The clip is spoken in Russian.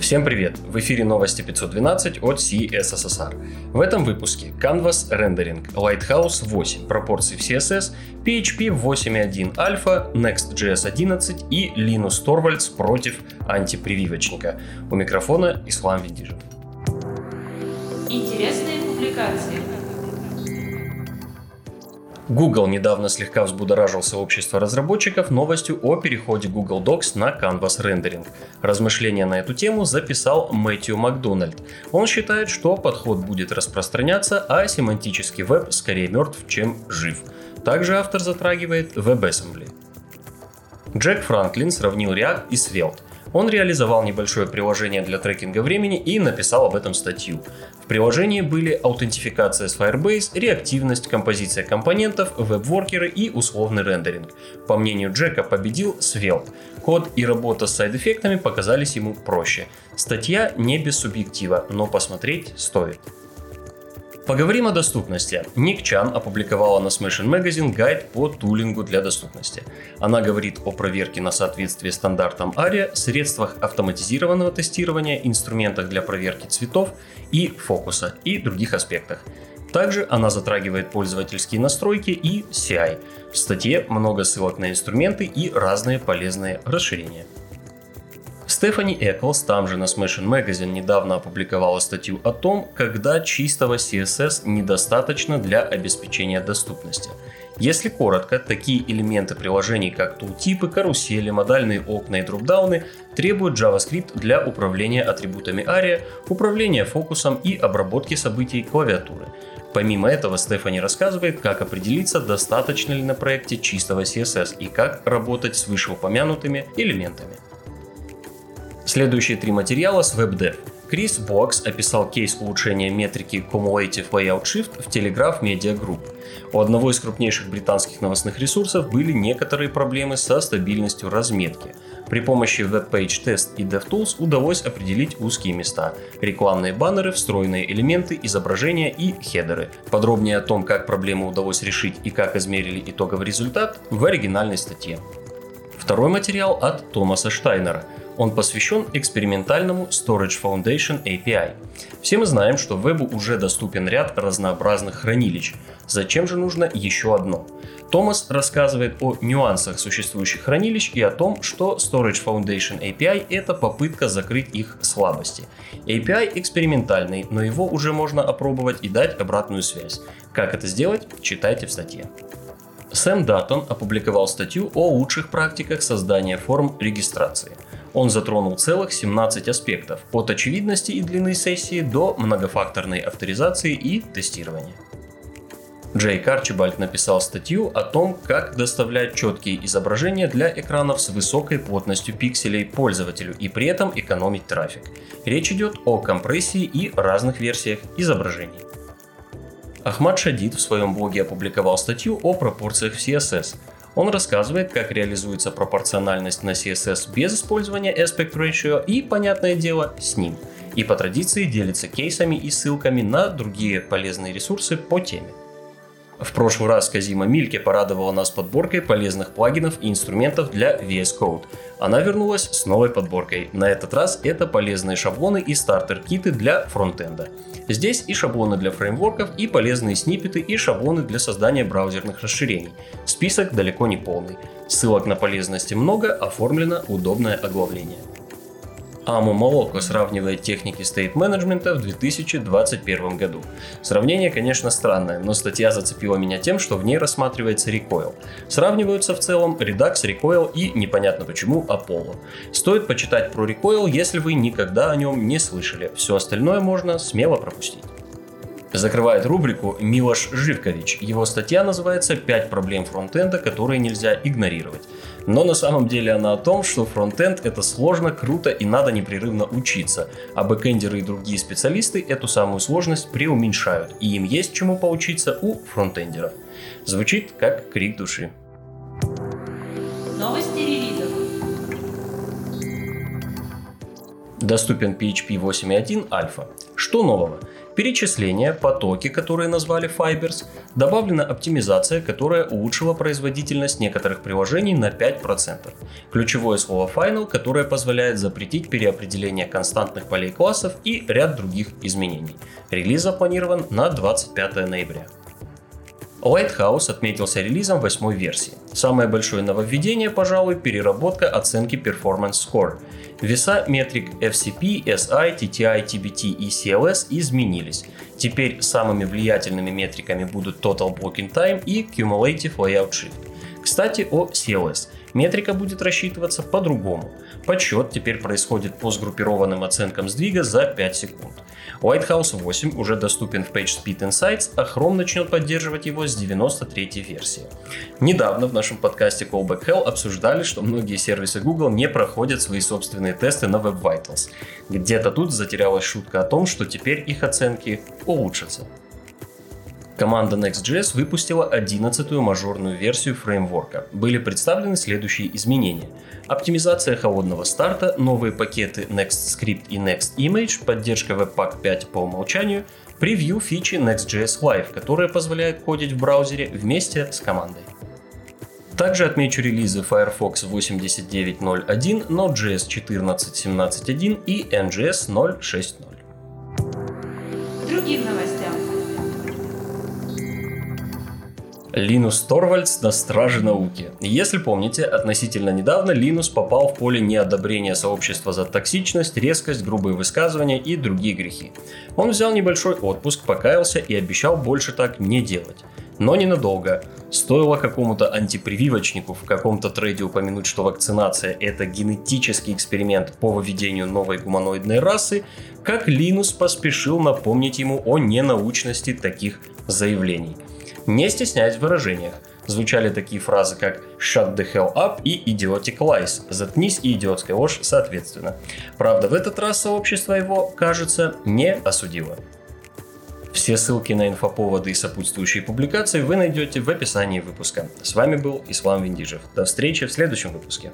Всем привет! В эфире новости 512 от CSSR. В этом выпуске Canvas Rendering, Lighthouse 8, пропорции в CSS, PHP 8.1 Alpha, Next.js 11 и Linus Torvalds против антипрививочника. У микрофона Ислам Вендижин. Интересные публикации. Google недавно слегка взбудоражил сообщество разработчиков новостью о переходе Google Docs на Canvas Rendering. Размышления на эту тему записал Мэтью Макдональд. Он считает, что подход будет распространяться, а семантический веб скорее мертв, чем жив. Также автор затрагивает WebAssembly. Джек Франклин сравнил React и Svelte. Он реализовал небольшое приложение для трекинга времени и написал об этом статью. В приложении были аутентификация с Firebase, реактивность, композиция компонентов, веб-воркеры и условный рендеринг. По мнению Джека победил Svelte. Код и работа с сайд-эффектами показались ему проще. Статья не без субъектива, но посмотреть стоит. Поговорим о доступности. Ник Чан опубликовала на Smashing Magazine гайд по тулингу для доступности. Она говорит о проверке на соответствие стандартам ARIA, средствах автоматизированного тестирования, инструментах для проверки цветов и фокуса и других аспектах. Также она затрагивает пользовательские настройки и CI. В статье много ссылок на инструменты и разные полезные расширения. Стефани Эклс там же на Smashing Magazine недавно опубликовала статью о том, когда чистого CSS недостаточно для обеспечения доступности. Если коротко, такие элементы приложений, как тултипы, карусели, модальные окна и дропдауны, требуют JavaScript для управления атрибутами ARIA, управления фокусом и обработки событий клавиатуры. Помимо этого, Стефани рассказывает, как определиться, достаточно ли на проекте чистого CSS и как работать с вышеупомянутыми элементами. Следующие три материала с WebDev. Крис Бокс описал кейс улучшения метрики Cumulative Layout Shift в Telegraph Media Group. У одного из крупнейших британских новостных ресурсов были некоторые проблемы со стабильностью разметки. При помощи WebPage Test и DevTools удалось определить узкие места, рекламные баннеры, встроенные элементы, изображения и хедеры. Подробнее о том, как проблему удалось решить и как измерили итоговый результат в оригинальной статье. Второй материал от Томаса Штайнера – он посвящен экспериментальному Storage Foundation API. Все мы знаем, что вебу уже доступен ряд разнообразных хранилищ. Зачем же нужно еще одно? Томас рассказывает о нюансах существующих хранилищ и о том, что Storage Foundation API – это попытка закрыть их слабости. API экспериментальный, но его уже можно опробовать и дать обратную связь. Как это сделать, читайте в статье. Сэм Даттон опубликовал статью о лучших практиках создания форм регистрации – он затронул целых 17 аспектов, от очевидности и длины сессии до многофакторной авторизации и тестирования. Джейк Арчибальд написал статью о том, как доставлять четкие изображения для экранов с высокой плотностью пикселей пользователю и при этом экономить трафик. Речь идет о компрессии и разных версиях изображений. Ахмад Шадид в своем блоге опубликовал статью о пропорциях в CSS, он рассказывает, как реализуется пропорциональность на CSS без использования aspect ratio и, понятное дело, с ним. И по традиции делится кейсами и ссылками на другие полезные ресурсы по теме. В прошлый раз Казима Мильке порадовала нас подборкой полезных плагинов и инструментов для VS Code. Она вернулась с новой подборкой. На этот раз это полезные шаблоны и стартер-киты для фронтенда. Здесь и шаблоны для фреймворков, и полезные сниппеты, и шаблоны для создания браузерных расширений. Список далеко не полный. Ссылок на полезности много, оформлено удобное оглавление. Аму Молоко сравнивает техники стейт-менеджмента в 2021 году. Сравнение, конечно, странное, но статья зацепила меня тем, что в ней рассматривается Recoil. Сравниваются в целом Redux, Recoil и, непонятно почему, Apollo. Стоит почитать про Recoil, если вы никогда о нем не слышали. Все остальное можно смело пропустить. Закрывает рубрику Милош Живкович. Его статья называется «5 проблем фронтенда, которые нельзя игнорировать». Но на самом деле она о том, что фронтенд это сложно, круто и надо непрерывно учиться, а бэкэндеры и другие специалисты эту самую сложность преуменьшают, и им есть чему поучиться у фронтендеров. Звучит как крик души. Новости релизов. Доступен PHP 8.1 альфа. Что нового? Перечисления, потоки, которые назвали Fibers, добавлена оптимизация, которая улучшила производительность некоторых приложений на 5%. Ключевое слово Final, которое позволяет запретить переопределение константных полей классов и ряд других изменений. Релиз запланирован на 25 ноября. Lighthouse отметился релизом восьмой версии. Самое большое нововведение, пожалуй, переработка оценки Performance Score. Веса метрик FCP, SI, TTI, TBT и CLS изменились. Теперь самыми влиятельными метриками будут Total Blocking Time и Cumulative Layout Shift. Кстати, о CLS. Метрика будет рассчитываться по-другому. Подсчет теперь происходит по сгруппированным оценкам сдвига за 5 секунд. Lighthouse 8 уже доступен в PageSpeed Insights, а Chrome начнет поддерживать его с 93 версии. Недавно в нашем подкасте Callback Hell обсуждали, что многие сервисы Google не проходят свои собственные тесты на Web Vitals. Где-то тут затерялась шутка о том, что теперь их оценки улучшатся. Команда Next.js выпустила 11-ю мажорную версию фреймворка. Были представлены следующие изменения. Оптимизация холодного старта, новые пакеты NextScript и NextImage, поддержка Webpack 5 по умолчанию, превью фичи Next.js Live, которая позволяет кодить в браузере вместе с командой. Также отмечу релизы Firefox 89.01, Node.js 14.17.1 и NGS 0.6.0. Другим новостям. Линус Торвальдс на страже науки. Если помните, относительно недавно Линус попал в поле неодобрения сообщества за токсичность, резкость, грубые высказывания и другие грехи. Он взял небольшой отпуск, покаялся и обещал больше так не делать. Но ненадолго. Стоило какому-то антипрививочнику в каком-то трейде упомянуть, что вакцинация – это генетический эксперимент по выведению новой гуманоидной расы, как Линус поспешил напомнить ему о ненаучности таких заявлений – не стесняясь в выражениях. Звучали такие фразы, как «shut the hell up» и «idiotic lies» – «заткнись» и «идиотская ложь» соответственно. Правда, в этот раз сообщество его, кажется, не осудило. Все ссылки на инфоповоды и сопутствующие публикации вы найдете в описании выпуска. С вами был Ислам Виндижев. До встречи в следующем выпуске.